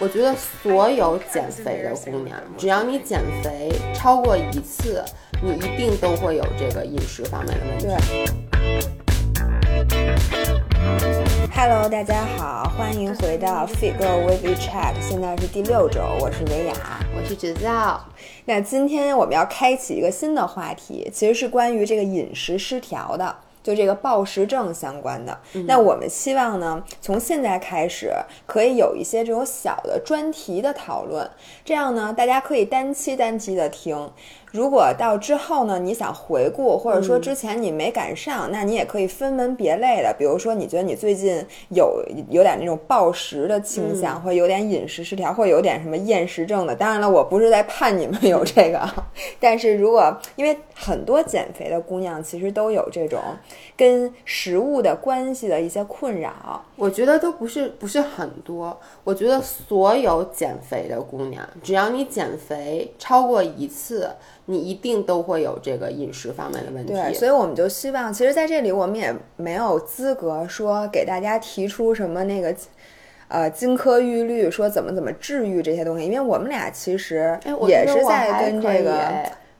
我觉得所有减肥的姑娘，只要你减肥超过一次，你一定都会有这个饮食方面的问题。Hello，大家好，欢迎回到 Figure with Chat，现在是第六周，我是维雅，我是芷造。那今天我们要开启一个新的话题，其实是关于这个饮食失调的。就这个暴食症相关的，那我们希望呢，从现在开始可以有一些这种小的专题的讨论，这样呢，大家可以单期单期的听。如果到之后呢，你想回顾，或者说之前你没赶上，那你也可以分门别类的。比如说，你觉得你最近有有点那种暴食的倾向，或有点饮食失调，或有点什么厌食症的。当然了，我不是在盼你们有这个，但是如果因为很多减肥的姑娘其实都有这种跟食物的关系的一些困扰，我觉得都不是不是很多。我觉得所有减肥的姑娘，只要你减肥超过一次。你一定都会有这个饮食方面的问题，对，所以我们就希望，其实在这里我们也没有资格说给大家提出什么那个，呃，金科玉律，说怎么怎么治愈这些东西，因为我们俩其实也是在跟这个，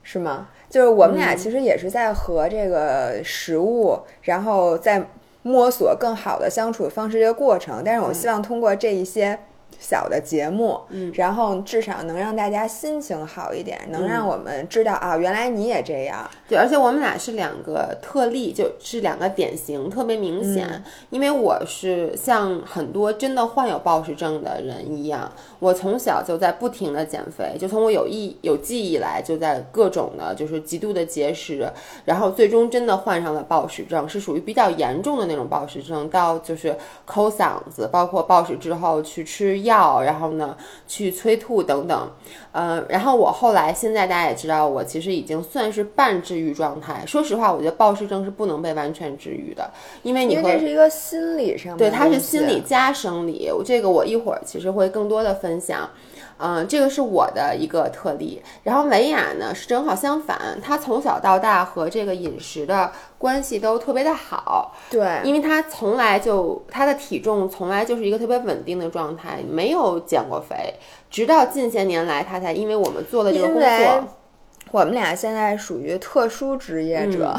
是吗？就是我们俩其实也是在和这个食物，然后在摸索更好的相处方式这个过程，但是我希望通过这一些。小的节目，嗯，然后至少能让大家心情好一点，能让我们知道啊，原来你也这样。对，而且我们俩是两个特例，就是两个典型，特别明显。因为我是像很多真的患有暴食症的人一样，我从小就在不停的减肥，就从我有意有记忆来，就在各种的，就是极度的节食，然后最终真的患上了暴食症，是属于比较严重的那种暴食症，到就是抠嗓子，包括暴食之后去吃药。药，然后呢，去催吐等等，嗯，然后我后来现在大家也知道，我其实已经算是半治愈状态。说实话，我觉得暴食症是不能被完全治愈的，因为你会这是一个心理上对，它是心理加生理。这个我一会儿其实会更多的分享。嗯，这个是我的一个特例。然后维雅呢是正好相反，她从小到大和这个饮食的关系都特别的好。对，因为她从来就她的体重从来就是一个特别稳定的状态，没有减过肥，直到近些年来她才因为我们做了这个工作。我们俩现在属于特殊职业者，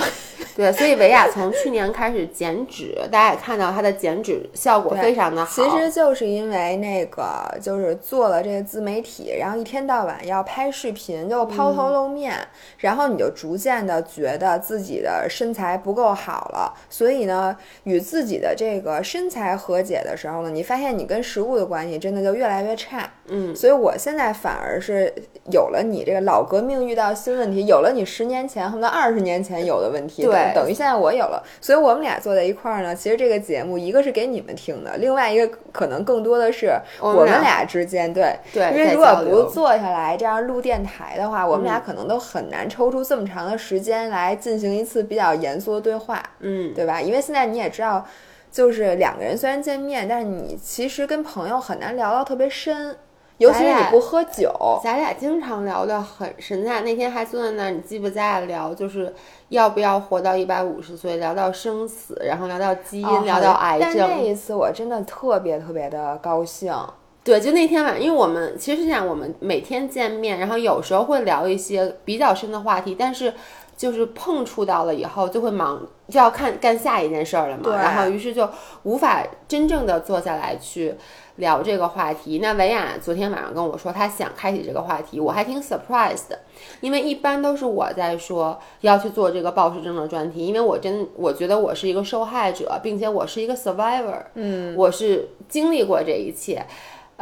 对，所以维亚从去年开始减脂，大家也看到它的减脂效果非常的好。其实就是因为那个，就是做了这个自媒体，然后一天到晚要拍视频，就抛头露面，然后你就逐渐的觉得自己的身材不够好了，所以呢，与自己的这个身材和解的时候呢，你发现你跟食物的关系真的就越来越差。嗯，所以我现在反而是有了你这个老革命遇到。新问题有了，你十年前或者二十年前有的问题，对，等于现在我有了，所以我们俩坐在一块儿呢。其实这个节目一个是给你们听的，另外一个可能更多的是我们俩之间，对对。因为如果不坐下来这样录电台的话，我们俩可能都很难抽出这么长的时间来进行一次比较严肃的对话，嗯，对吧？因为现在你也知道，就是两个人虽然见面，但是你其实跟朋友很难聊到特别深。尤其是你不喝酒，咱俩经常聊的很深。咱俩那天还坐在那儿，你记不？咱俩聊就是要不要活到一百五十岁，聊到生死，然后聊到基因，聊到癌症。但那一次我真的特别特别的高兴。对，就那天晚上，因为我们其实是这样，我们每天见面，然后有时候会聊一些比较深的话题，但是就是碰触到了以后，就会忙，就要看干下一件事儿了嘛。然后于是就无法真正的坐下来去。聊这个话题，那维亚昨天晚上跟我说，她想开启这个话题，我还挺 surprised 的，因为一般都是我在说要去做这个暴食症的专题，因为我真我觉得我是一个受害者，并且我是一个 survivor，嗯，我是经历过这一切。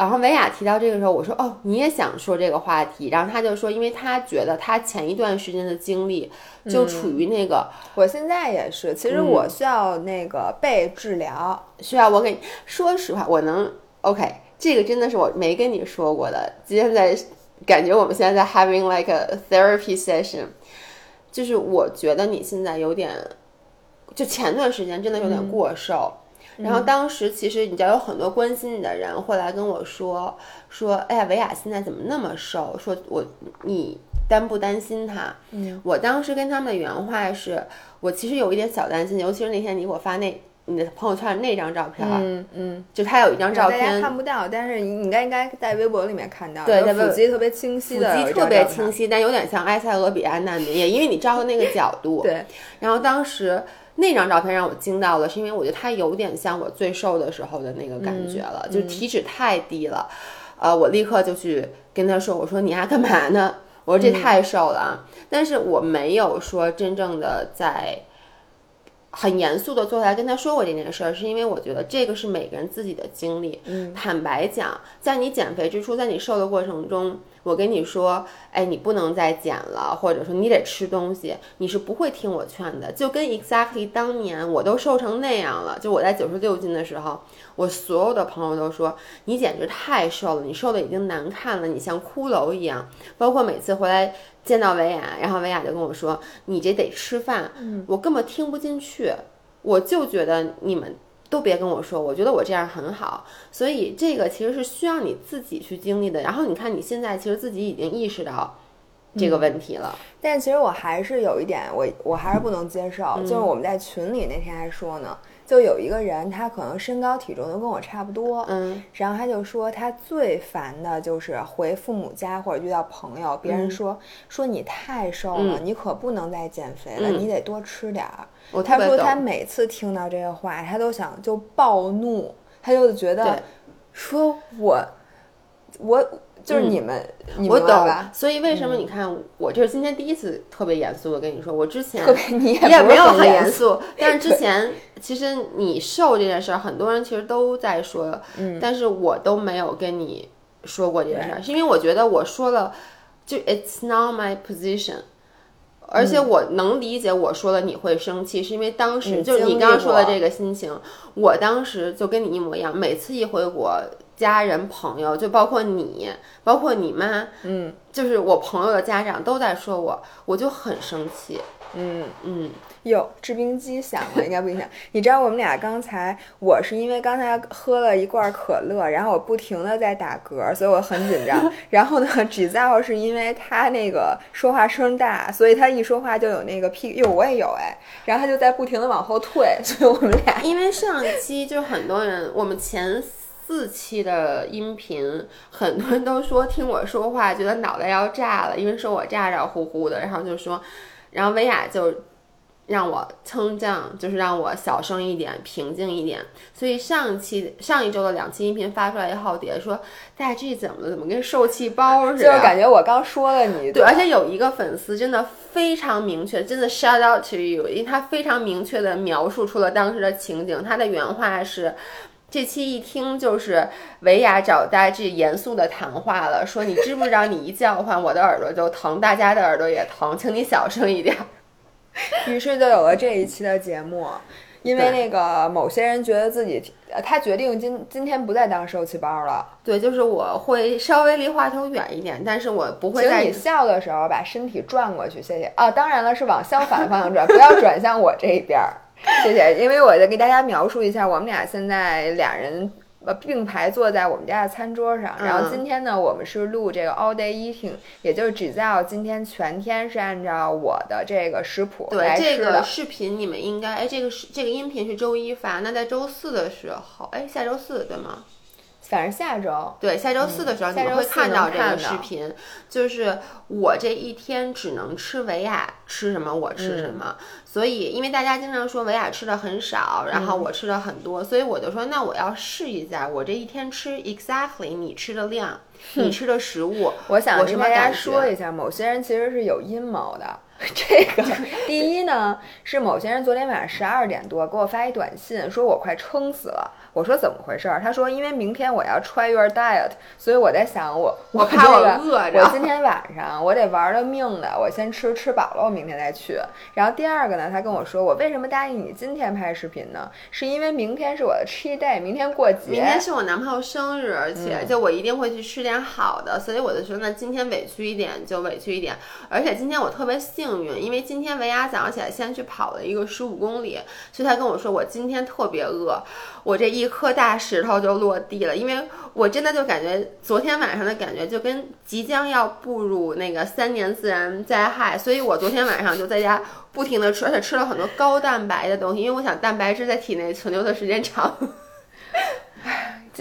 然后维亚提到这个时候，我说哦，你也想说这个话题，然后他就说，因为他觉得他前一段时间的经历就处于那个，我现在也是，其实我需要那个被治疗，需要我给你说实话，我能。OK，这个真的是我没跟你说过的。今天在感觉我们现在在 having like a therapy session，就是我觉得你现在有点，就前段时间真的有点过瘦。然后当时其实你知道有很多关心你的人会来跟我说说，哎呀，维亚现在怎么那么瘦？说我你担不担心他？嗯，我当时跟他们的原话是，我其实有一点小担心，尤其是那天你给我发那。你的朋友圈那张照片，嗯嗯，就他有一张照大家片，看不到，但是你应该应该在微博里面看到，对腹肌特别清晰腹的，肌特别清。晰，但有点像埃塞俄比亚难民，也因为你照的那个角度。对，然后当时那张照片让我惊到了，是因为我觉得他有点像我最瘦的时候的那个感觉了，嗯就体脂太低了。呃，我立刻就去跟他说：“我说你还干嘛呢？我说这太瘦了啊！”但是我没有说真正的在很严肃的坐下来跟他说过这件事儿，是因为我觉得这个是每个人自己的经历。嗯，坦白讲，在你减肥之初，在你瘦的过程中，我跟你说，哎，你不能再减了，或者说你得吃东西，你是不会听我劝的。就跟 exactly 当年我都瘦成那样了，就我在九十六斤的时候，我所有的朋友都说你简直太瘦了，你瘦的已经难看了，你像骷髅一样。包括每次回来见到维亚，然后维亚就跟我说，你这得吃饭，我根本听不进去，我就觉得你们。都别跟我说，我觉得我这样很好，所以这个其实是需要你自己去经历的。然后你看你现在其实自己已经意识到这个问题了，但其实我还是有一点，我我还是不能接受，嗯。就是我们在群里那天还说呢，就有一个人他可能身高体重都跟我差不多，嗯然后他就说他最烦的就是回父母家或者遇到朋友，别人说、说你太瘦了，嗯你可不能再减肥了，嗯你得多吃点儿。他说他每次听到这个话，他都想就暴怒，他就觉得说我我就是你们，你我懂。所以为什么你看我这是今天第一次特别严肃的跟你说，我之前 特别你也也没有很很严严肃，但是之前其实你瘦这件事儿，很多人其实都在说，嗯但是我都没有跟你说过这件事儿，是因为我觉得我说了，就 it's not my position。而嗯且我能理解我说了你会生气，是因为当时就是你刚刚说的这个心情，我当时就跟你一模一样。每次一回国，家人朋友就包括你，包括你妈，嗯就是我朋友的家长都在说我，我就很生气。嗯。嗯，哟，制冰机响了，应该不影响。你知道我们俩刚才，我是因为刚才喝了一罐可乐，然后我不停的在打嗝，所以我很紧张。然后呢，Giselle 是因为他那个说话声大，所以他一说话就有那个屁，哟，我也有哎，然后他就在不停的往后退，所以我们俩因为上一期就很多人，我们前四期的音频，很多人都说听我说话觉得脑袋要炸了，因为说我咋咋呼呼的，然后就说，然后薇娅就。让我称降，就是让我小声一点，平静一点。所以上期上一周的两期音频发出来以后，底下说大家这怎么了？怎么跟受气包似的？就是感觉我刚说了你，对，而且有一个粉丝真的非常明确，真的 shout out to you，因为他非常明确的描述出了当时的情景。他的原话是：这期一听就是维亚找大家严肃的谈话了，说你知不知道你一叫唤我的耳朵就疼，大家的耳朵也疼，请你小声一点。于是就有了这一期的节目。因为那个某些人觉得自己，呃他决定今今天不再当受气包了。对，就是我会稍微离话筒远一点，但是我不会在请你笑的时候把身体转过去，谢谢啊！当然了，是往相反方向转，不要转向我这一边儿，谢谢。因为我再给大家描述一下，我们俩现在俩人呃并排坐在我们家的餐桌上，然后嗯今天呢，我们是录这个 all day eating，也就是 Giselle 今天全天是按照我的这个食谱来对这个。视频，你们应该哎，这个是这个音频是周一发，那在周四的时候，哎，下周四对吗？反正下周对，下周四的时候嗯你们会看到这个视频，就是我这一天只能吃维亚吃什么我吃什嗯么，所以因为大家经常说维亚吃的很少，然嗯后我吃的很多，所以我就说那我要试一下，我这一天吃 exactly 你吃的量，你吃的食物，我想我跟大家？说一下，某些人其实是有阴谋的。这个第一呢，是某些人昨天晚上十二点多给我发一短信，说我快撑死了。我说怎么回事儿？他说因为明天我要 try your diet，所以我在想我我怕我饿着我今天晚上我得玩了命的，我先吃吃饱了，我明天再去。然后第二个呢，他跟我说我为什么答应你今天拍视频呢？是因为明天是我的 cheat day，明天过节。明天是我男朋友生日，而且嗯就我一定会去吃点好的，所以我就说那今天委屈一点就委屈一点，而且今天我特别幸幸运，因为今天维亚早上起来先去跑了一个十五公里，所以他跟我说我今天特别饿，我这一颗大石头就落地了，因为我真的就感觉昨天晚上的感觉就跟即将要步入那个三年自然灾害，所以我昨天晚上就在家不停的吃，而且吃了很多高蛋白的东西，因为我想蛋白质在体内存留的时间长。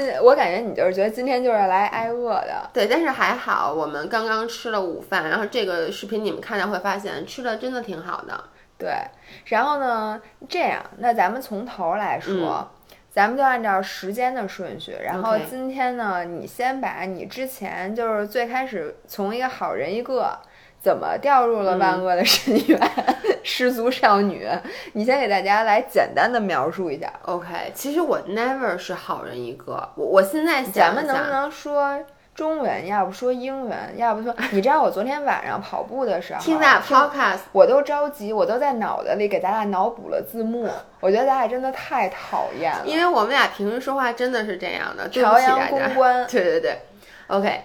今我感觉你就是觉得今天就是来挨饿的，对，但是还好，我们刚刚吃了午饭，然后这个视频你们看到会发现吃的真的挺好的。对，然后呢，这样，那咱们从头来说，咱们就按照时间的顺序，然后今天呢，你先把你之前就是最开始从一个好人一个。怎么掉入了万恶的深渊？失足少女，你先给大家来简单的描述一下。OK，其实我 never 是好人一个，我我现在咱想们能不能说中文？要不说英文？要不说，你知道我昨天晚上跑步的时候，听咱听 podcast，我都着急，我都在脑袋里给咱俩脑补了字幕。我觉得咱俩真的太讨厌了，因为我们俩平时说话真的是这样的，对不朝阳起大家。公关。对对对，OK，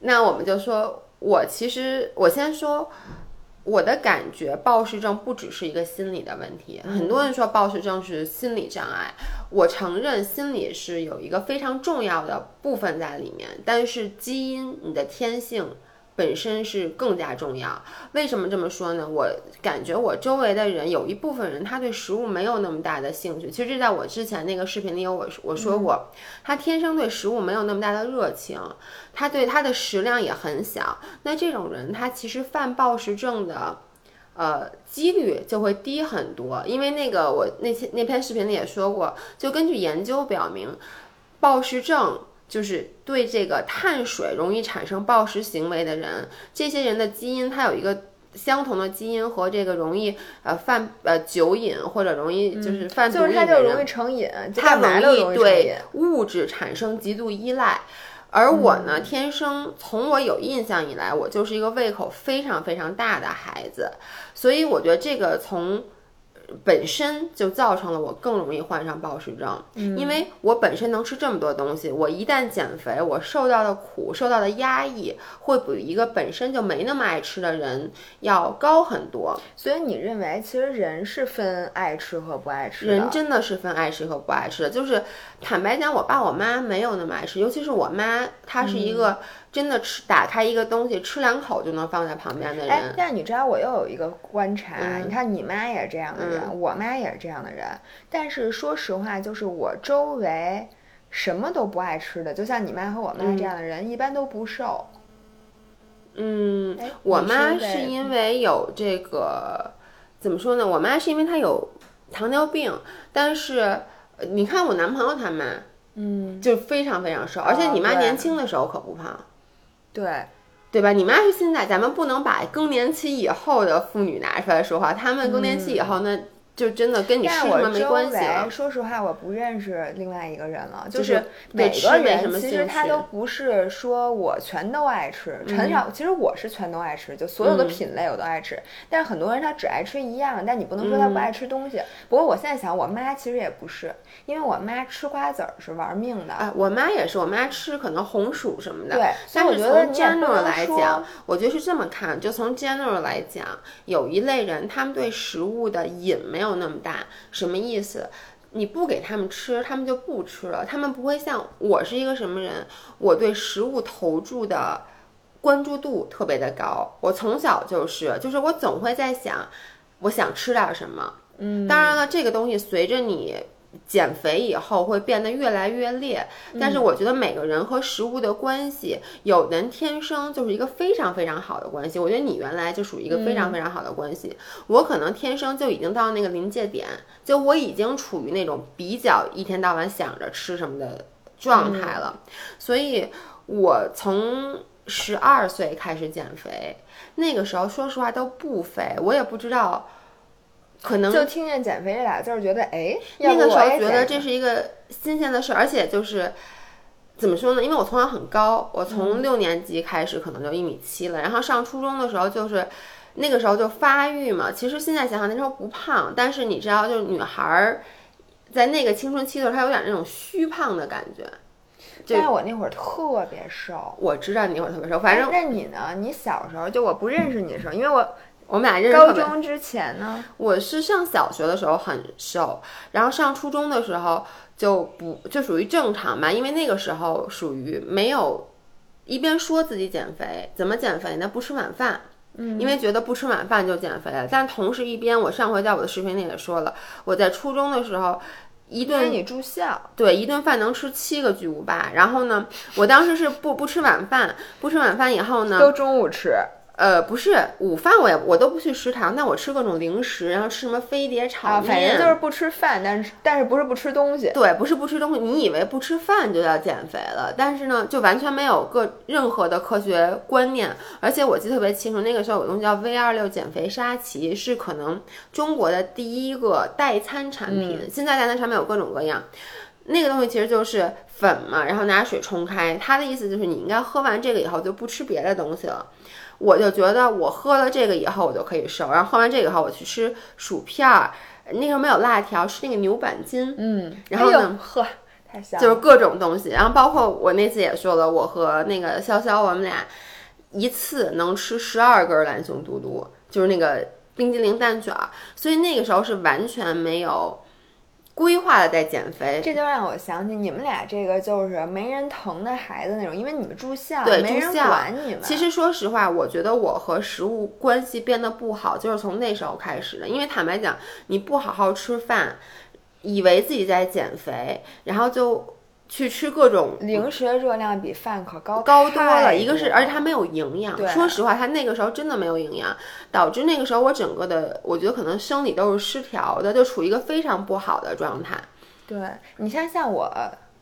那我们就说，我其实我先说。我的感觉，暴食症不只是一个心理的问题。很多人说暴食症是心理障碍，我承认心理是有一个非常重要的部分在里面，但是基因、你的天性本身是更加重要。为什么这么说呢？我感觉我周围的人有一部分人他对食物没有那么大的兴趣。其实这在我之前那个视频里有我我说过，他天生对食物没有那么大的热情，他对他的食量也很小。那这种人他其实犯暴食症的。呃，几率就会低很多，因为那个我那些那篇视频里也说过，就根据研究表明，暴食症就是对这个碳水容易产生暴食行为的人，这些人的基因它有一个相同的基因和这个容易呃犯呃酒瘾或者容易就是犯毒嗯就是瘾的人，他就容易成瘾，就它干嘛都容易对。物质产生极度依赖。而我呢，天生从我有印象以来，我就是一个胃口非常非常大的孩子，所以我觉得这个从本身就造成了我更容易患上暴食症，因为我本身能吃这么多东西，我一旦减肥，我受到的苦、受到的压抑，会比一个本身就没那么爱吃的人要高很多。所以你认为，其实人是分爱吃和不爱吃的？人真的是分爱吃和不爱吃的，就是坦白讲，我爸我妈没有那么爱吃，尤其是我妈，她是一个真的吃打开一个东西吃两口就能放在旁边的哎人，。但你知道我又有一个观察，嗯你看你妈也是这样的人，我妈也是这样的人。但是说实话，就是我周围什么都不爱吃的，就像你妈和我妈这样的人，一般都不瘦。嗯，哎我妈是因为有这个怎么说呢？我妈是因为她有糖尿病，但是呃你看我男朋友他妈嗯，就非常非常瘦，而且你妈年轻的时候可不胖。对，对吧？你妈是现在，咱们不能把更年期以后的妇女拿出来说话。她们更年期以后，那就真的跟你吃但什么没关系围，了。说实话，我不认识另外一个人了。就是是每个人其实他都不是说我全都爱吃，很少。其实我是全都爱吃，就所有的嗯品类我都爱吃。但是很多人他只爱吃一样，但你不能说他不嗯爱吃东西。不过我现在想，我妈其实也不是，因为我妈吃瓜子儿是玩命的。啊，我妈也是，我妈吃可能红薯什么的。对所以我觉得 general 来讲，我觉得是这么看，就从 general 来讲，有一类人他们对食物的瘾没有那么大，什么意思？你不给他们吃，他们就不吃了。他们不会像我是一个什么人，我对食物投注的关注度特别的高。我从小就是，就是我总会在想，我想吃点什么。嗯，当然了，这个东西随着你减肥以后会变得越来越烈，但是我觉得每个人和食物的关系，有的人天生就是一个非常非常好的关系。我觉得你原来就属于一个非常非常好的关系，我可能天生就已经到那个临界点，就我已经处于那种比较一天到晚想着吃什么的状态了，所以我从。十二岁开始减肥，那个时候说实话都不肥，我也不知道，可能就听见减肥这俩字儿，觉得哎，那个时候觉得这是一个新鲜的事儿，而且就是怎么说呢？因为我从小很高，我嗯从六年级开始可能就一米七了，然后上初中的时候就是那个时候就发育嘛。其实现在想想那时候不胖，但是你知道，就是女孩儿在那个青春期的时候，她有点那种虚胖的感觉。就但是我那会儿特别瘦。我知道你那会儿特别瘦，反正那你呢？你小时候就我不认识你的时候，因为我我们俩认识高中之前呢？我是上小学的时候很瘦，然后上初中的时候就不就属于正常吧，因为那个时候属于没有一边说自己减肥，怎么减肥呢？不吃晚饭。嗯，因为觉得不吃晚饭就减肥了，但同时一边我上回在我的视频里也说了，我在初中的时候一顿你住校，对，一顿饭能吃七个巨无霸。然后呢，我当时是不不吃晚饭，不吃晚饭以后呢，都中午吃。呃，不是午饭我也我都不去食堂，但我吃各种零食，然后吃什么飞碟炒啊，面，反正就是不吃饭，但是但是不是不吃东西。对，不是不吃东西，你以为不吃饭就要减肥了，但是呢，就完全没有个任何的科学观念。而且我记得特别清楚，那个时候有东西叫 V 二六减肥沙琪，是可能中国的第一个代餐产品。现在代餐产品有各种各样，那个东西其实就是粉嘛，然后拿水冲开。它的意思就是你应该喝完这个以后就不吃别的东西了。我就觉得我喝了这个以后我就可以瘦，然后喝完这个以后我去吃薯片儿，那时候没有辣条，吃那个牛板筋，嗯，然后呢哎呵，太香了，就是各种东西，然后包括我那次也说了，我和那个潇潇，我们俩一次能吃十二根蓝熊嘟嘟，就是那个冰激凌蛋卷儿，所以那个时候是完全没有规划的在减肥。这就让我想起你们俩这个就是没人疼的孩子那种，因为你们住校，对没人住校管你们。其实说实话，我觉得我和食物关系变得不好，就是从那时候开始的。因为坦白讲，你不好好吃饭，以为自己在减肥，然后就去吃各种零食的热量比饭可高高多了，一个是，而且它没有营养。说实话，它那个时候真的没有营养，导致那个时候我整个的，我觉得可能生理都是失调的，就处于一个非常不好的状态。对你像像我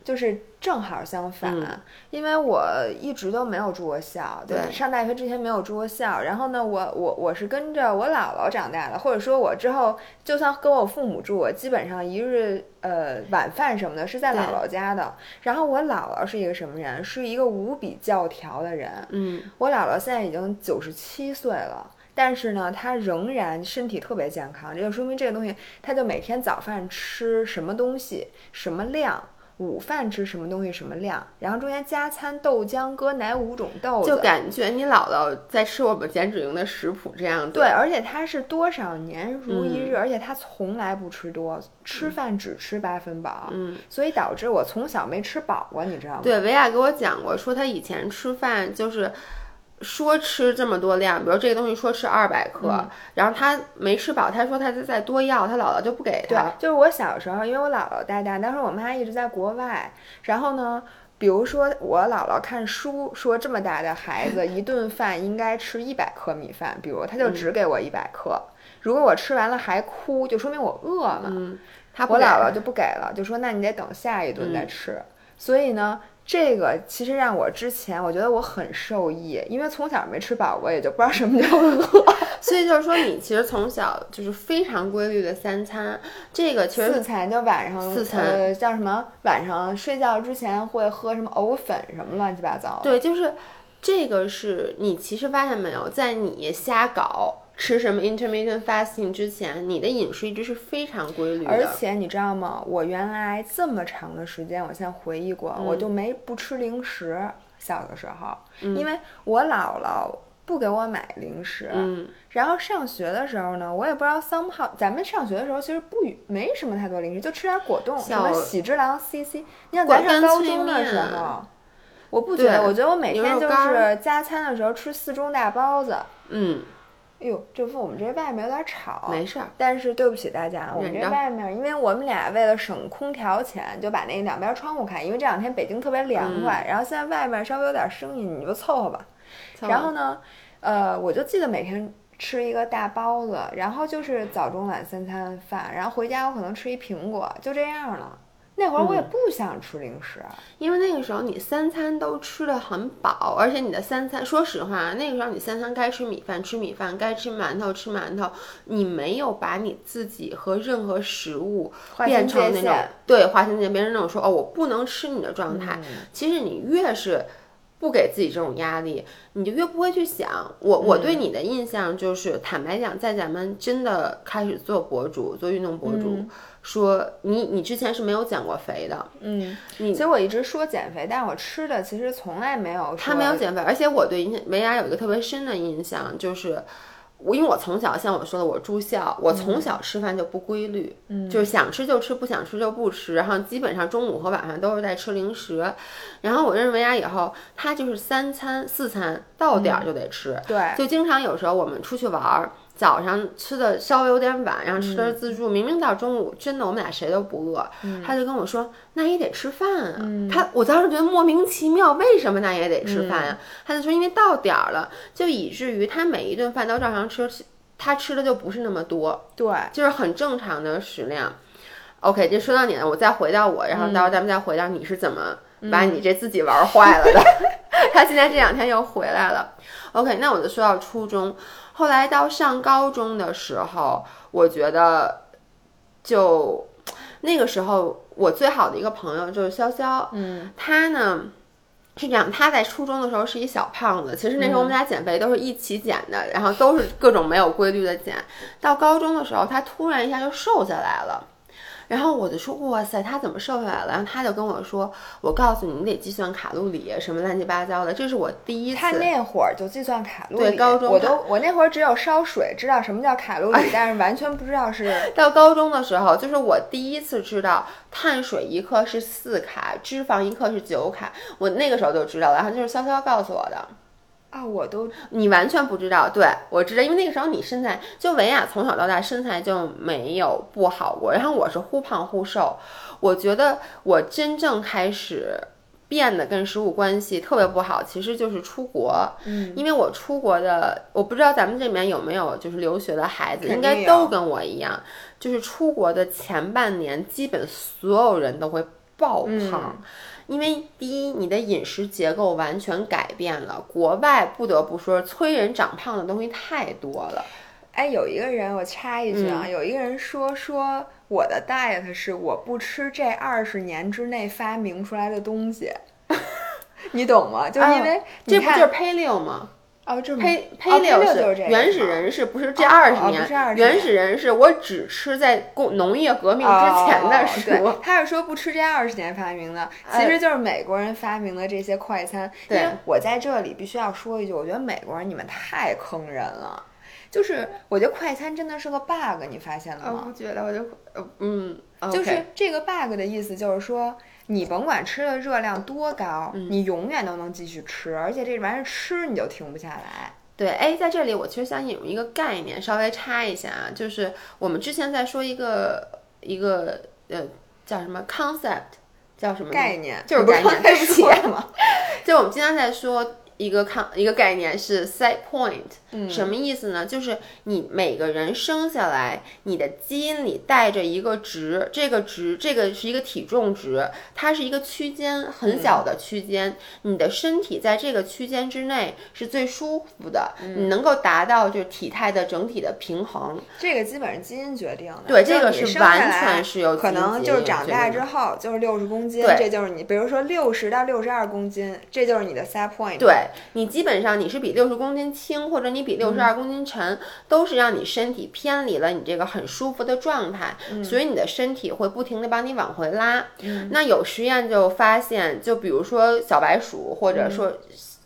就是正好相反，嗯因为我一直都没有住过校，就对上大学之前没有住过校。然后呢，我我我是跟着我姥姥长大的，或者说我之后就算跟我父母住，我基本上一日呃晚饭什么的是在姥姥家的。然后我姥姥是一个什么人？是一个无比教条的人。嗯，我姥姥现在已经九十七岁了，但是呢，她仍然身体特别健康。这就说明这个东西，她就每天早饭吃什么东西，什么量。午饭吃什么东西什么量，然后中间加餐豆浆，搁奶五种豆子，就感觉你姥姥在吃我们减脂营的食谱这样子。对，而且她是多少年如一嗯日，而且她从来不吃多，吃饭只吃八分饱，嗯，所以导致我从小没吃饱过，你知道吗？对，维亚给我讲过，说他以前吃饭就是。说吃这么多量，比如这个东西说吃二百克，嗯然后他没吃饱，他说他再再多要，他姥姥就不给对他。，就是我小时候，因为我姥姥带大，当时我妈一直在国外，然后呢，比如说我姥姥看书说这么大的孩子 一顿饭应该吃一百克米饭，比如他就只给我一百克，如果我吃完了还哭，就说明我饿嘛，嗯，他我姥姥就不给了，就说那你得等下一顿再吃，所以呢。这个其实让我之前我觉得我很受益，因为从小没吃饱过，也就不知道什么叫饿。所以就是说，你其实从小就是非常规律的三餐，这个其实四餐就晚上四餐呃叫什么？晚上睡觉之前会喝什么藕粉什么乱七八糟。对，就是这个是你其实发现没有，在你瞎搞吃什么 intermittent fasting 之前，你的饮食一直是非常规律的。而且你知道吗？我原来这么长的时间，我现在回忆过，我就没不吃零食。小的时候，因为我姥姥不给我买零食，嗯，然后上学的时候呢，我也不知道 somehow，咱们上学的时候其实不没什么太多零食，就吃点果冻，什么喜之郎、CC。你想咱上高中的时候，我不觉得，我觉得我每天就是加餐的时候吃四中大包子。嗯，哎呦，这不我们这外面有点吵，没事儿。但是对不起大家，我们这外面，因为我们俩为了省空调钱，就把那两边窗户开，因为这两天北京特别凉快，然后现在外面稍微有点声音，你就凑合吧。然后呢，呃，我就记得每天吃一个大包子，然后就是早中晚三餐饭，然后回家我可能吃一苹果，就这样了。那会儿我也不想吃零食，因为那个时候你三餐都吃的很饱，而且你的三餐，说实话，那个时候你三餐该吃米饭吃米饭，该吃馒头吃馒头，你没有把你自己和任何食物变成那种对划清界限，别人那种说哦我不能吃你的状态。其实你越是不给自己这种压力，你就越不会去想。我我对你的印象就是，坦白讲，在咱们真的开始做博主、做运动博主，说你你之前是没有减过肥的，嗯，你其实我一直说减肥，但是我吃的其实从来没有说他没有减肥，而且我对维亚有一个特别深的印象，就是我因为我从小像我说的，我住校，我从小吃饭就不规律，嗯，就是想吃就吃，不想吃就不吃，然后基本上中午和晚上都是在吃零食。然后我认识维亚以后，他就是三餐四餐到点儿就得吃，对，就经常有时候我们出去玩儿。早上吃的稍微有点晚，然后吃的是自助，明明到中午真的我们俩谁都不饿，他就跟我说那也得吃饭啊。他我当时觉得莫名其妙，为什么那也得吃饭呀？他就说因为到点儿了，就以至于他每一顿饭都照常吃，他吃的就不是那么多，对，就是很正常的食量。OK，这说到你了，我再回到我，然后到时候咱们再回到你是怎么把你这自己玩坏了的。他现在这两天又回来了。OK，那我就说到初中。后来到上高中的时候，我觉得就那个时候，我最好的一个朋友就是潇潇。嗯，他呢是这样，他在初中的时候是一小胖子，其实那时候我们俩减肥都是一起减的，然后都是各种没有规律的减。到高中的时候，他突然一下就瘦下来了。然后我就说哇塞，他怎么瘦下来了？然后他就跟我说，我告诉你，你得计算卡路里，什么乱七八糟的。这是我第一次。他那会儿就计算卡路里。对，高中我都我那会儿只有烧水，知道什么叫卡路里，但是完全不知道是。到高中的时候，就是我第一次知道碳水一克是四卡，脂肪一克是九卡。我那个时候就知道了，然后就是潇潇告诉我的。啊，我都你完全不知道，对我知道，因为那个时候你身材就维亚从小到大身材就没有不好过，然后我是忽胖忽瘦，我觉得我真正开始变得跟食物关系特别不好，其实就是出国，嗯，因为我出国的，我不知道咱们这里面有没有就是留学的孩子，应该都跟我一样，就是出国的前半年，基本所有人都会爆胖。因为第一，你的饮食结构完全改变了。国外不得不说，催人长胖的东西太多了。哎，有一个人，我插一句啊，有一个人说说我的 diet 是我不吃这二十年之内发明出来的东西，你懂吗？就因为这不就是 paleo 吗？哦，这胚胚六是原始人是不是这二十年？原始人是我只吃在工农业革命之前的食物。他是说不吃这二十年发明的，其实就是美国人发明的这些快餐。因为我在这里必须要说一句，我觉得美国人你们太坑人了。就是我觉得快餐真的是个 bug，你发现了吗？我觉得，我就嗯，就是这个 bug 的意思就是说。你甭管吃的热量多高，你永远都能继续吃，而且这玩意儿吃你就停不下来。对，哎，在这里我其实想引入一个概念，稍微插一下啊，就是我们之前在说一个一个呃叫什么 concept，叫什么概念，就是概念，对不起，就我们经常在说。一个看一个概念是 set point，嗯什么意思呢？就是你每个人生下来，你的基因里带着一个值，这个值这个是一个体重值，它是一个区间很小的区间，你的身体在这个区间之内是最舒服的，你能够达到就是体态的整体的平衡。这个基本上基因决定的，对，这个是完全是有可能就是长大之后就是六十公斤，这就是你，比如说六十到六十二公斤，这就是你的 set point。对。你基本上你是比六十公斤轻，或者你比六十二公斤沉，都是让你身体偏离了你这个很舒服的状态，所以你的身体会不停的帮你往回拉。那有实验就发现，就比如说小白鼠，或者说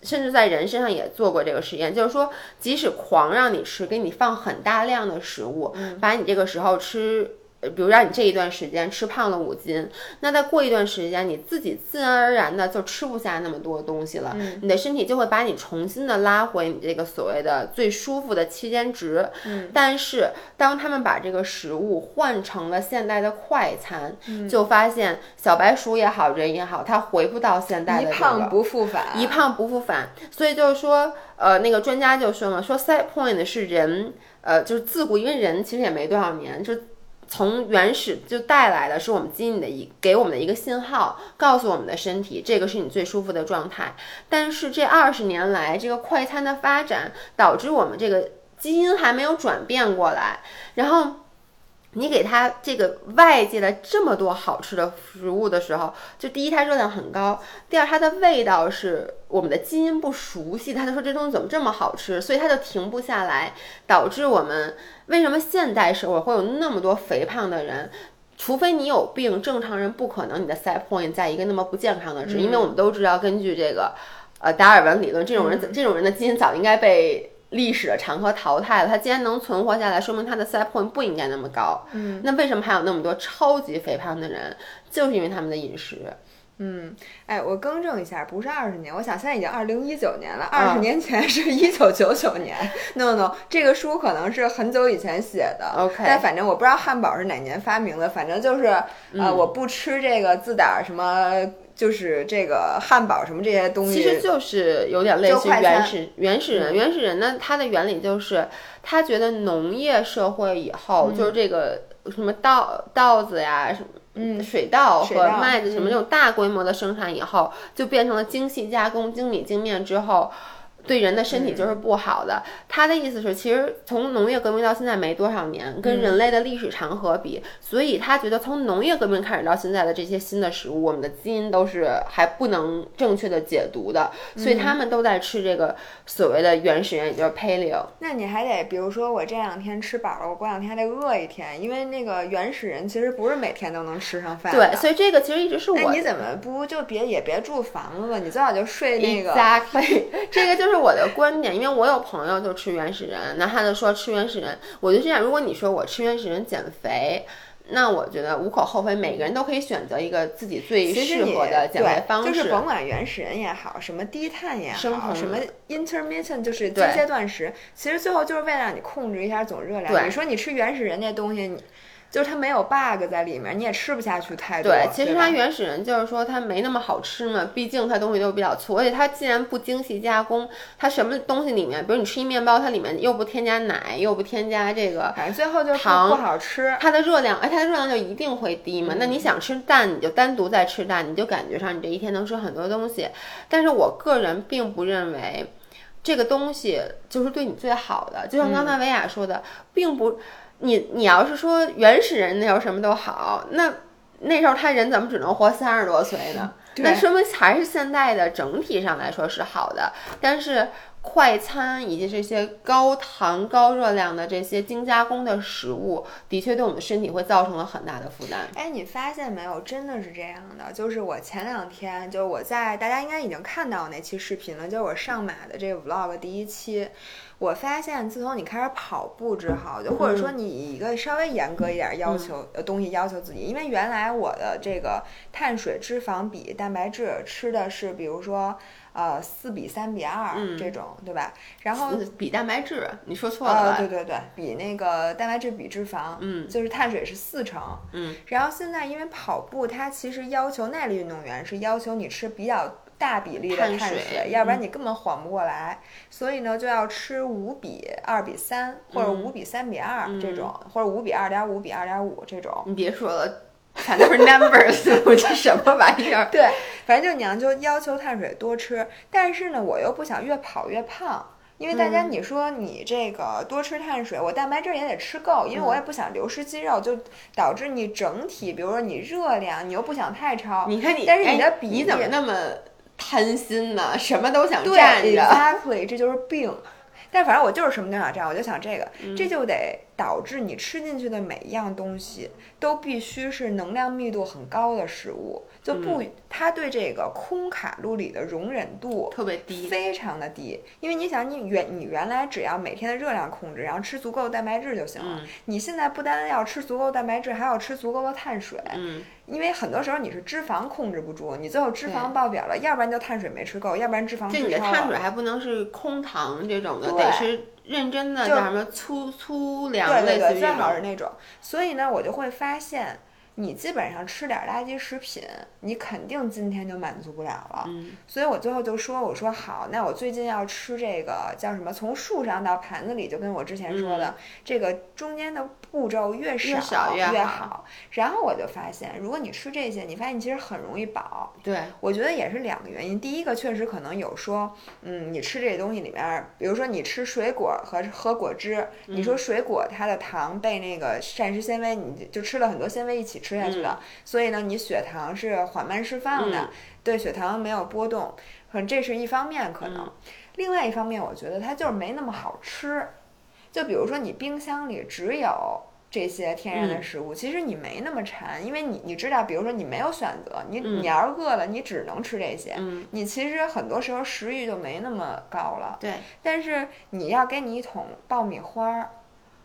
甚至在人身上也做过这个实验，就是说即使狂让你吃，给你放很大量的食物，把你这个时候吃。比如让你这一段时间吃胖了五斤，那再过一段时间，你自己自然而然的就吃不下那么多东西了，你的身体就会把你重新的拉回你这个所谓的最舒服的期间值。但是当他们把这个食物换成了现代的快餐，就发现小白鼠也好，人也好，它回不到现代的一胖不复返，一胖不复返。所以就是说，呃，那个专家就说嘛，说 set point 是人，呃，就是自古因为人其实也没多少年，就。从原始就带来的是我们基因的一给我们的一个信号，告诉我们的身体这个是你最舒服的状态。但是这二十年来，这个快餐的发展导致我们这个基因还没有转变过来，然后。你给他这个外界的这么多好吃的食物的时候，就第一它热量很高，第二它的味道是我们的基因不熟悉，他就说这东西怎么这么好吃，所以它就停不下来，导致我们为什么现代社会会有那么多肥胖的人？除非你有病，正常人不可能你的 set point 在一个那么不健康的值，因为我们都知道根据这个呃达尔文理论，这种人这种人的基因早应该被。历史的长河淘汰了。它既然能存活下来，说明它的 set point 不应该那么高。嗯，那为什么还有那么多超级肥胖的人？就是因为他们的饮食。嗯，哎，我更正一下，不是二十年，我想现在已经二零一九年了，二十年前是一九九九年。No No，这个书可能是很久以前写的。OK 但反正我不知道汉堡是哪年发明的，反正就是呃，我不吃这个自打什么，就是这个汉堡什么这些东西。其实就是有点类似于原始原始人。嗯原始人呢，他的原理就是，他觉得农业社会以后，就是这个什么稻稻子呀，什么。嗯水稻和麦子什么嗯这种大规模的生产以后，就变成了精细加工、精米精面之后，对人的身体就是不好的。他的意思是，其实从农业革命到现在没多少年，跟人类的历史长河比，所以他觉得从农业革命开始到现在的这些新的食物，我们的基因都是还不能正确的解读的，所以他们都在吃这个所谓的原始人，也就是 paleo。那你还得，比如说我这两天吃饱了，我过两天还得饿一天，因为那个原始人其实不是每天都能吃上饭。对，所以这个其实一直是我那你怎么不就别也别住房子了？你最好就睡那个。Exactly，这个就是我的观点，因为我有朋友就吃原始人，那他就说吃原始人，我就这样。如果你说我吃原始人减肥，那我觉得无可厚非，每个人都可以选择一个自己最适合的减肥，方式。就是甭管原始人也好，什么低碳也好，什么 intermittent 就是间对歇断食，其实最后就是为了让你控制一下总热量。你说你吃原始人那东西，你就是它没有 bug 在里面，你也吃不下去太多。对，其实它原始人就是说它没那么好吃嘛，毕竟它东西都比较粗，而且它既然不精细加工，它什么东西里面，比如你吃一面包，它里面又不添加奶，又不添加这个反正最后就是糖不好吃。它的热量，哎，它的热量就一定会低嘛。那你想吃蛋，你就单独再吃蛋，你就感觉上你这一天能吃很多东西。但是我个人并不认为这个东西就是对你最好的。就像刚才维亚说的，并不，你你要是说原始人那时候什么都好，那那时候他人怎么只能活三十多岁呢？那说明还是现代的整体上来说是好的，但是快餐以及这些高糖高热量的这些精加工的食物，的确对我们的身体会造成了很大的负担。哎，你发现没有，真的是这样的。就是我前两天，就是我在大家应该已经看到那期视频了，就是我上马的这个 vlog 第一期。我发现，自从你开始跑步之后，就或者说你以一个稍微严格一点要求呃东西要求自己，因为原来我的这个碳水、脂肪比蛋白质吃的是，比如说呃四比三比二这种，对吧？然后比蛋白质，你说错了呃，吧？对对对，比那个蛋白质比脂肪，嗯。就是碳水是四成，嗯，然后现在因为跑步，它其实要求耐力运动员是要求你吃比较大比例的碳碳水要不然你根本缓不过来，所以呢就要吃五比二比三或者五比三比二这种，或者五比二点五比二点五这种。你别说了，全都是 numbers，我这什么玩意儿？对，反正就你要就要求碳水多吃，但是呢，我又不想越跑越胖。因为大家，嗯你说你这个多吃碳水，我蛋白质也得吃够，因为嗯我也不想流失肌肉，就导致你整体，比如说你热量，你又不想太超。你看你，但是你的你怎么那么贪心呢？什么都想对占着。，exactly，这就是病。但反正我就是什么都想占，我就想这个，嗯。这就得导致你吃进去的每一样东西都必须是能量密度很高的食物，就不，嗯它对这个空卡路里的容忍度特别低，非常的低，因为你想，你原你原来只要每天的热量控制，然后吃足够的蛋白质就行了。嗯你现在不单单要吃足够蛋白质，还要吃足够的碳水，嗯，因为很多时候你是脂肪控制不住，你最后脂肪爆表了，要不然就碳水没吃够，要不然脂肪就你的。碳水还不能是空糖这种的，对得是认真的就叫什么粗粗粮，对对对，最好。是那种。所以呢，我就会发现，你基本上吃点垃圾食品，你肯定今天就满足不了了。嗯所以我最后就说，我说好，那我最近要吃这个叫什么？从树上到盘子里，就跟我之前说的，这个中间的步骤越少越越好然后我就发现，如果你吃这些，你发现你其实很容易饱。对，我觉得也是两个原因。第一个确实可能有说，嗯，你吃这些东西里面儿，比如说你吃水果和喝果汁，你嗯说水果它的糖被那个膳食纤维，你就吃了很多纤维一起吃下去的，嗯。所以呢，你血糖是缓慢释放的，嗯。对血糖没有波动，可能这是一方面可能。嗯。另外一方面，我觉得它就是没那么好吃。就比如说你冰箱里只有这些天然的食物，其实你没那么馋，因为你你知道，比如说你没有选择，你嗯。你要是饿了，你只能吃这些，嗯，你其实很多时候食欲就没那么高了。对，但是你要给你一桶爆米花儿，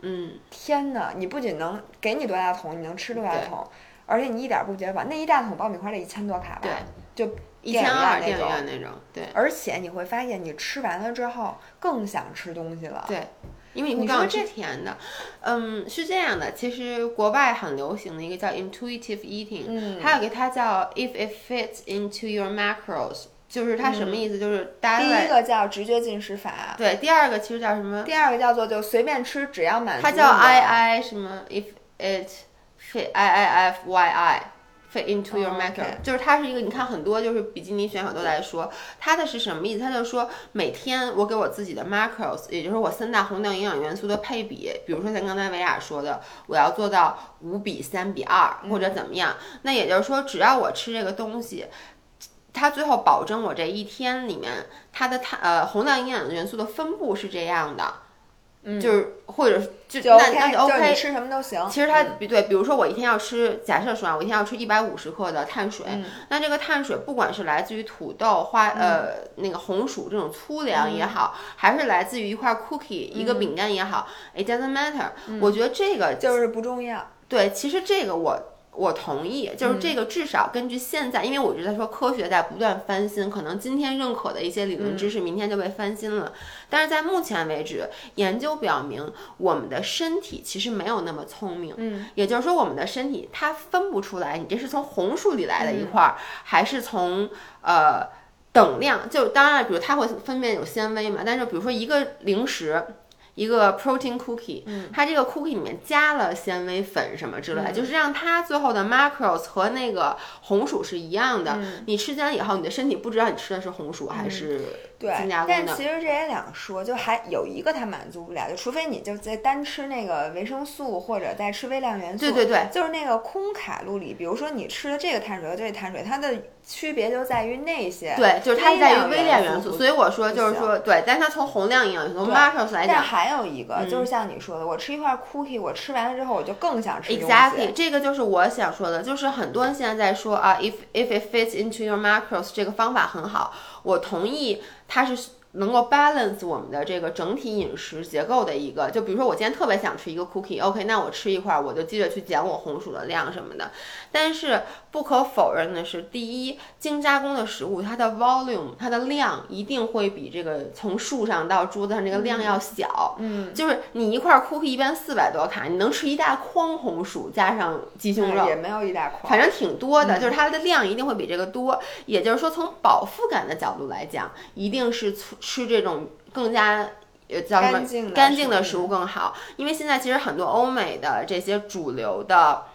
嗯，天呐，你不仅能给你多大桶，你能吃多大桶，而且你一点儿不觉得饱。那一大桶爆米花得一千多卡吧？对，就一千二电影那种院那种，对而且你会发现，你吃完了之后更想吃东西了。对。因为你会更想吃你说这甜的，嗯，是这样的。其实国外很流行的一个叫 intuitive eating，、嗯还有一个它叫 if it fits into your macros，就是它什么意思？就是大家第一个叫直觉进食法，对，第二个其实叫什么？第二个叫做就随便吃，只要满足。它叫 I I 什么？If it fit I I F Y I fit into your 哦 macro，、，OK 就是它是一个，你看很多就是比基尼选手都在说，它的是什么意思？它就说每天我给我自己的 macros，也就是我三大宏量营养元素的配比，比如说像刚才维亚说的，我要做到五比三比二或者怎么样，那也就是说只要我吃这个东西。它最后保证我这一天里面它的碳呃宏量营养元素的分布是这样的，嗯就是或者是就就那 OK，那 OK 你。吃什么都行。其实它对，比如说我一天要吃，假设说啊，我一天要吃一百五十克的碳水，嗯那这个碳水不管是来自于土豆、花呃那个红薯这种粗粮也好，还是来自于一块 cookie、一个饼干也好，it doesn't matter。我觉得这个就是不重要。对，其实这个我我同意，就是这个至少根据现在，因为我一直在说科学在不断翻新，可能今天认可的一些理论知识，明天就被翻新了。但是在目前为止，研究表明我们的身体其实没有那么聪明，嗯，也就是说我们的身体它分不出来，你这是从红薯里来的一块儿，还是从呃。等量就当然，比如它会分辨有纤维嘛，但是比如说一个零食，一个 protein cookie，、它这个 cookie 里面加了纤维粉什么之类的，就是让它最后的 macros 和那个红薯是一样的。你吃进来以后，你的身体不知道你吃的是红薯还是对。但其实这也两说，就还有一个它满足不了，就除非你就在单吃那个维生素或者再吃微量元素，对对对就是那个空卡路里，比如说你吃的这个碳水和这个碳水，它的区别就在于那些对，就是它在于微量元元素，所以我说就是说，对，但它从宏量营养从对 macros 来但还有一个、就是像你说的，我吃一块 cookie，我吃完了之后我就更想吃。Exactly，这个就是我想说的，就是很多人现在在说啊，if if it fits into your macros 这个方法很好，我同意他是能够 balance 我们的这个整体饮食结构的一个。就比如说我今天特别想吃一个 cookie，OK，、那我吃一块儿，我就记着去减我红薯的量什么的。但是不可否认的是，第一，精加工的食物它的 volume 它的量一定会比这个从树上到桌子上这个量要小。嗯，就是你一块 cookie 一般四百多卡，你能吃一大筐红薯加上鸡胸肉，也没有一大筐，反正挺多嗯的，就是它的量一定会比这个多。也就是说，从饱腹感的角度来讲，一定是吃吃这种更加。呃，叫什么干净的食物更好，因为现在其实很多欧美的这些主流的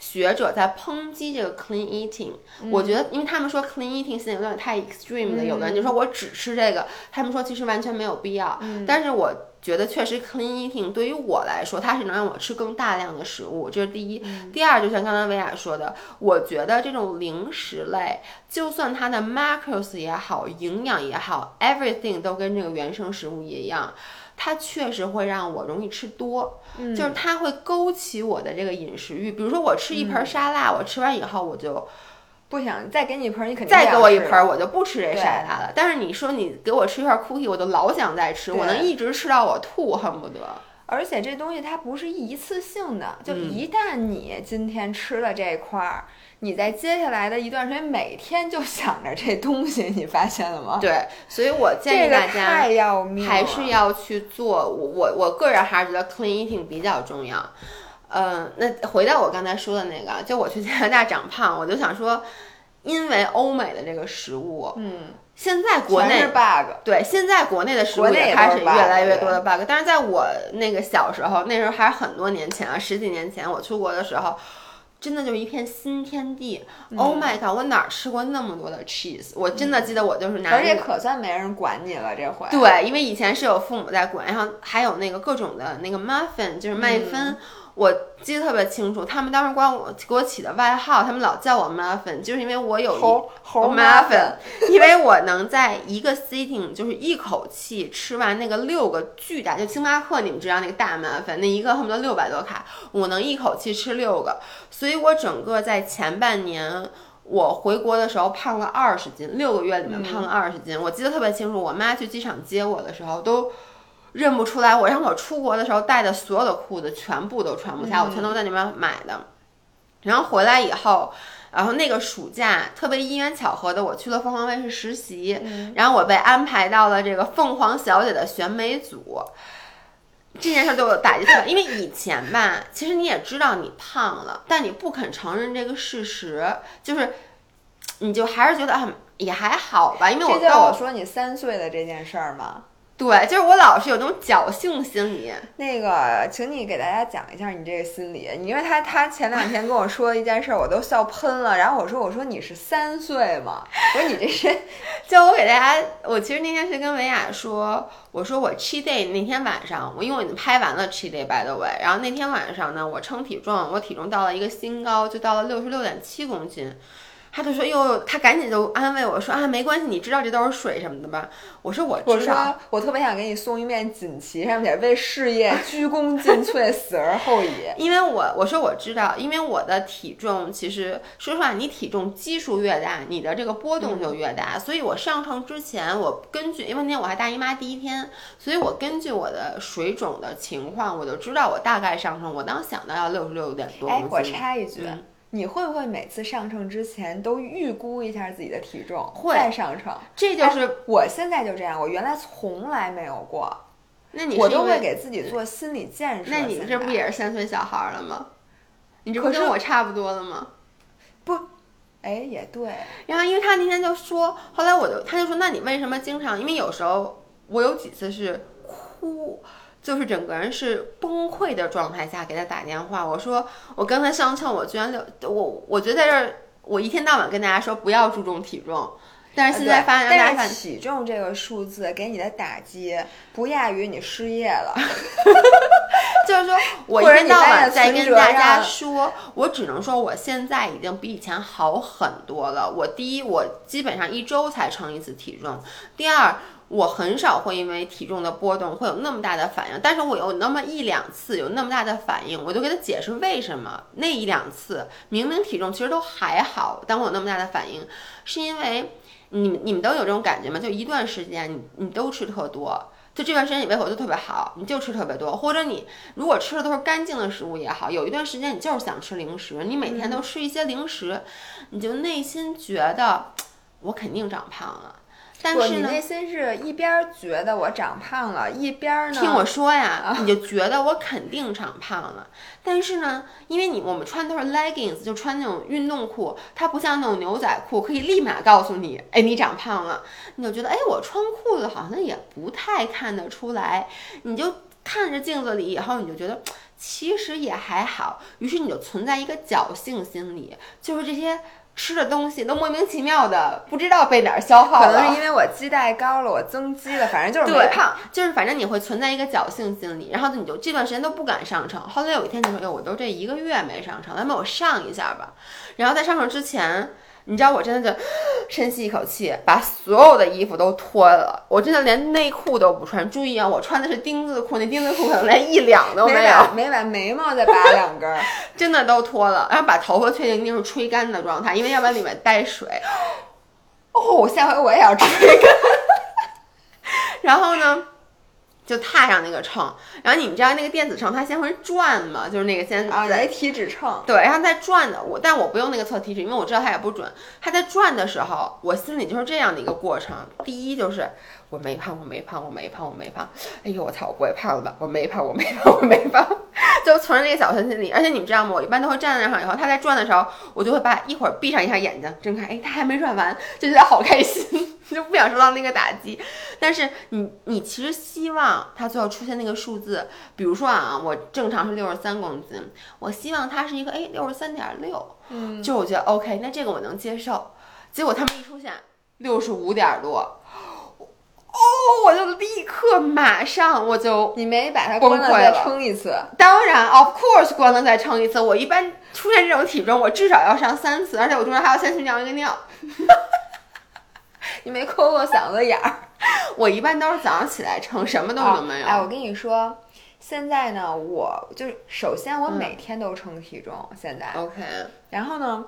学者在抨击这个 clean eating，、我嗯觉得，因为他们说 clean eating 现在有点太 extreme 了，有的人就说我只吃这个，他们说其实完全没有必要。嗯但是我觉得确实 clean eating 对于我来说，它是能让我吃更大量的食物，这是第一。嗯第二，就像刚才薇娅说的，我觉得这种零食类，就算它的 macros 也好，营养也好，everything 都跟这个原生食物一样。它确实会让我容易吃多，嗯就是它会勾起我的这个饮食欲。比如说我吃一嗯盆沙拉，我吃完以后我就不想再给你一盆儿，你肯定再给我一盆儿，我就不吃这晒它了。但是你说你给我吃一块 cookie，我就老想再吃，我能一直吃到我吐，恨不得。而且这东西它不是一次性的，就嗯一旦你今天吃了这块儿，你在接下来的一段时间每天就想着这东西，你发现了吗？对，所以我建议大家还是要去做。我我我个人还是觉得 clean eating 比较重要。嗯、那回到我刚才说的那个，就我去加拿大长胖，我就想说，因为欧美的这个食物，嗯，现在国内是 bug。对，现在国内的食物也开始越来越多的 bug，但是在我那个小时候，那时候还是很多年前啊，十几年前我出国的时候，真的就是一片新天地。oh 嗯 my god，我哪儿吃过那么多的 cheese？我真的记得我就是拿而且可算没人管你了，这回。对，因为以前是有父母在管，然后还有那个各种的那个 muffin，就是麦芬。我记得特别清楚，他们当时管我给我起的外号，他们老叫我 muffin，就是因为我有一猴猴 muffin，因为我能在一个 sitting 就是一口气吃完那个六个巨大，就星巴克你们知道那个大 muffin，那一个恨不得六百多卡，我能一口气吃六个，所以我整个在前半年。我回国的时候胖了二十斤，六个月里面胖了二十斤。我记得特别清楚，我妈去机场接我的时候都认不出来我。让我出国的时候带的所有的裤子全部都穿不下，我全都在那边买的。然后回来以后，然后那个暑假特别因缘巧合的，我去了凤凰卫视实习，然后我被安排到了这个凤凰小姐的选美组。这件事对我打击特别，因为以前吧，其实你也知道你胖了，但你不肯承认这个事实，就是，你就还是觉得啊也还好吧，因为我告诉我说你三岁的这件事儿吗？对，就是我老是有那种侥幸心理，那个，请你给大家讲一下你这个心理，因为他他前两天跟我说一件事儿，我都笑喷了。然后我说我说你是三岁吗？我说你这是 就我给大家，我其实那天是跟维雅说，我说我 cheat day 那天晚上，我因为我已经拍完了 cheat day by the way，然后那天晚上呢，我称体重，我体重到了一个新高，就到了六十六点七公斤。他就说哟，他赶紧就安慰我说啊，没关系，你知道这都是水什么的吧？我说我我知道。说我特别想给你送一面锦旗，上面写为事业 鞠躬尽瘁，死而后已。因为我我说我知道，因为我的体重其实说实话，你体重基数越大，你的这个波动就越大。所以我上秤之前，我根据因为那天我还大姨妈第一天，所以我根据我的水肿的情况，我就知道我大概上秤，我当时想到要六十六点多哎。我插一句。嗯你会不会每次上秤之前都预估一下自己的体重，会再上秤？这就是，我现在就这样，我原来从来没有过，那你我都会给自己做心理建设。那你这不也是三岁小孩儿了吗？你这不跟我差不多了吗？不哎，也对，然后因为他那天就说，后来我就他就说，那你为什么经常？因为有时候我有几次是哭，就是整个人是崩溃的状态下给他打电话，我说我刚才上秤，我居然六，我我觉得在这儿，我一天到晚跟大家说不要注重体重，但是现在发现大家体重这个数字给你的打击不亚于你失业了。就是说我一天到晚在跟大家说，我只能说我现在已经比以前好很多了。我第一，我基本上一周才称一次体重；第二，我很少会因为体重的波动会有那么大的反应，但是我有那么一两次有那么大的反应，我就给他解释为什么那一两次明明体重其实都还好，但我有那么大的反应，是因为你们你们都有这种感觉吗？就一段时间你你都吃特多。就这段时间你胃口就特别好，你就吃特别多，或者你如果吃的都是干净的食物也好，有一段时间你就是想吃零食，你每天都吃一些零食，你就内心觉得 我肯定长胖了。但，是呢，你内心是一边儿觉得我长胖了，一边儿呢，听我说呀，你就觉得我肯定长胖了。但是呢，因为你我们穿都是 leggings，就穿那种运动裤，它不像那种牛仔裤可以立马告诉你，哎，你长胖了。你就觉得，哎，我穿裤子好像也不太看得出来。你就看着镜子里以后，你就觉得其实也还好。于是你就存在一个侥幸心理，就是这些。吃的东西都莫名其妙的不知道被哪儿消耗了，可能是因为我基带高了，我增肌了，反正就是对没胖。就是反正你会存在一个侥幸心理，然后你就这段时间都不敢上秤。后来有一天你说，哎，我都这一个月没上秤，那么我上一下吧。然后在上秤之前，你知道我真的就 深吸一口气，把所有的衣服都脱了，我真的连内裤都不穿。注意啊，我穿的是丁字裤，那丁字裤可能连一两都没没有，没把眉毛再拔两根儿。真的都脱了。然后把头发确定一定是吹干的状态，因为要不然里面带水。哦，下回我也要吃这个。然后呢，就踏上那个秤，然后你们知道那个电子秤它先会转嘛，就是那个先啊，来体脂秤。对，然后在转的我，但我不用那个测体脂，因为我知道它也不准。它在转的时候，我心里就是这样的一个过程。第一就是我没胖，我没胖，我没胖，我没胖。哎呦，我操，我不会胖了吧？我没胖，我没胖，我没胖，就存着那个侥幸心理。而且你们知道吗？我一般都会站在那上以后，它在转的时候，我就会把一会儿闭上一下眼睛，睁开，哎，它还没转完，就觉得好开心，就不想受到那个打击。但是你你其实希望它最后出现那个数字，比如说啊，我正常是六十三公斤，我希望它是一个哎六十三点六，嗯，就我觉得 OK，那这个我能接受。结果他们一出现六十五点多，哦，我就立刻马上我就你没把它关了再称一次，当然，of course，关了再称一次。我一般出现这种体重，我至少要上三次，而且我中间还要先去尿一个尿。你没抠过嗓子眼儿。我一般都是早上起来称，什么东西都没有。哎，我跟你说，现在呢，我就是首先我每天都称体重，现在，OK，然后呢，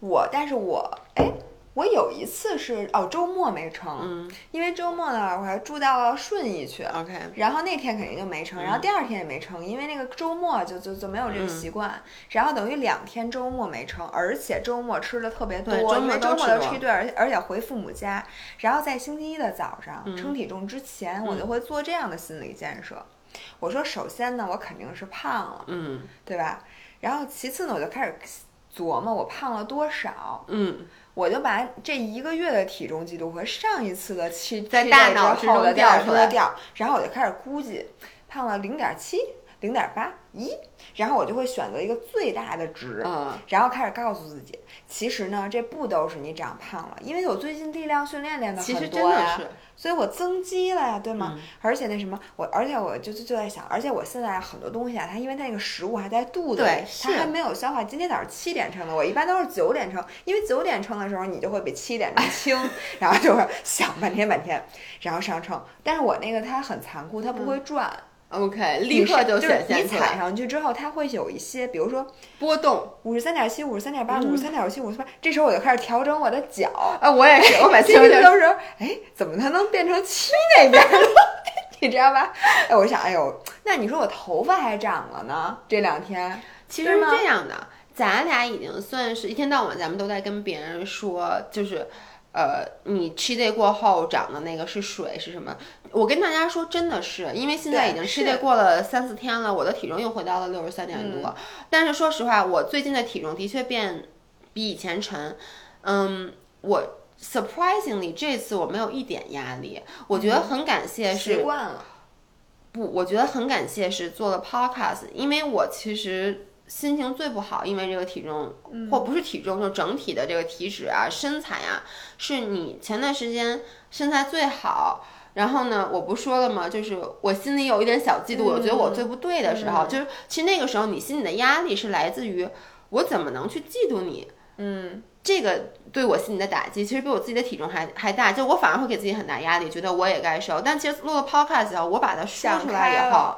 我但是我哎。我有一次是哦，周末没称，嗯。因为周末呢，我还住到顺义去，，OK，然后那天肯定就没称，然后第二天也没称，因为那个周末就就就没有这个习惯，然后等于两天周末没称，而且周末吃的特别多，周末因为周末都吃多都吃一顿，而且而且回父母家，然后在星期一的早上、称体重之前，我就会做这样的心理建设，我说首先呢，我肯定是胖了，嗯。对吧？然后其次呢，我就开始琢磨我胖了多少，嗯，我就把这一个月的体重记录和上一次的期在大脑之之后的中调大脑出来。中调，然后我就开始估计，胖了零点七、零点八，咦，然后我就会选择一个最大的值，嗯。然后开始告诉自己，其实呢，这不都是你长胖了，因为我最近力量训练练的其实很多呀，真的是，所以我增肌了呀，对吗？嗯而且那什么，我而且我就就就在想，而且我现在很多东西啊，它因为它那个食物还在肚子里它还没有消化。今天早上七点称的，我一般都是九点称，因为九点称的时候你就会比七点钟轻，然后就会想半天半天，然后上称。但是我那个它很残酷，它不会转，OK，立刻是就是显你踩现出来上去之后，它会有一些，比如说波动。五十三点七、五十三点八、嗯五十三点七、五十八，这时候我就开始调整我的脚。啊，我也是，我每次都是，哎，怎么它能变成七那边儿呢？你知道吧？哎，我想，哎呦，那你说我头发还长了呢？这两天，其实是这样的，咱俩已经算是一天到晚，咱们都在跟别人说，就是。呃，你 cheat day 过后长的那个是水是什么？我跟大家说，真的是，因为现在已经对 cheat 是 day 过了三四天了，我的体重又回到了六十三点多。但是说实话，我最近的体重的确变比以前沉。嗯，我 surprisingly 这次我没有一点压力，我觉得很感谢是习惯了，不，我觉得很感谢是做了 podcast，因为我其实心情最不好，因为这个体重，或不是体重，就整体的这个体脂啊、身材啊，是你前段时间身材最好。然后呢，我不说了吗？就是我心里有一点小嫉妒，我觉得我最不对的时候，就是其实那个时候你心里的压力是来自于我怎么能去嫉妒你，嗯，这个对我心里的打击，其实比我自己的体重还还大。就我反而会给自己很大压力，觉得我也该瘦。但其实录了 podcast 以后，我把它说出来以后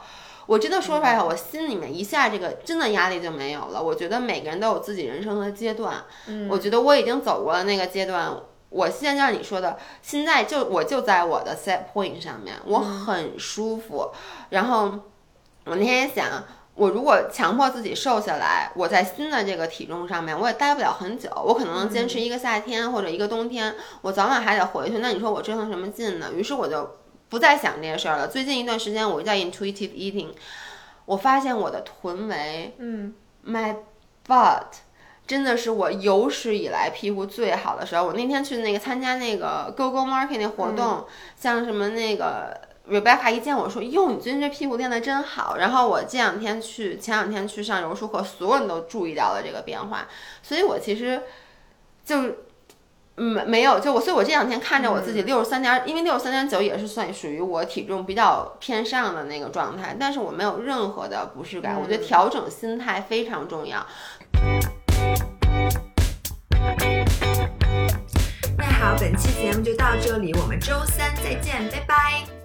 我真的说出来我心里面一下这个真的压力就没有了。我觉得每个人都有自己人生的阶段，嗯我觉得我已经走过了那个阶段。我现在像你说的，现在就我就在我的 set point 上面，我很舒服。然后我那天也想，我如果强迫自己瘦下来，我在新的这个体重上面，我也待不了很久，我可能能坚持一个夏天或者一个冬天，我早晚还得回去。那你说我折腾什么劲呢？于是我就不再想这些事儿了。最近一段时间，我在 intuitive eating，我发现我的臀围嗯，，my butt。真的是我有史以来屁股最好的时候。我那天去那个参加那个 Go Go Market 那活动，像什么那个 Rebecca 一见我说：“哟，你最近这屁股练得真好。”然后我这两天去，前两天去上柔术课，所有人都注意到了这个变化。所以我其实就没没有，就我，所以我这两天看着我自己六十三点，因为六十三点九也是算属于我体重比较偏上的那个状态，但是我没有任何的不适感。我觉得调整心态非常重要。那好，本期节目就到这里，我们周三再见，拜拜。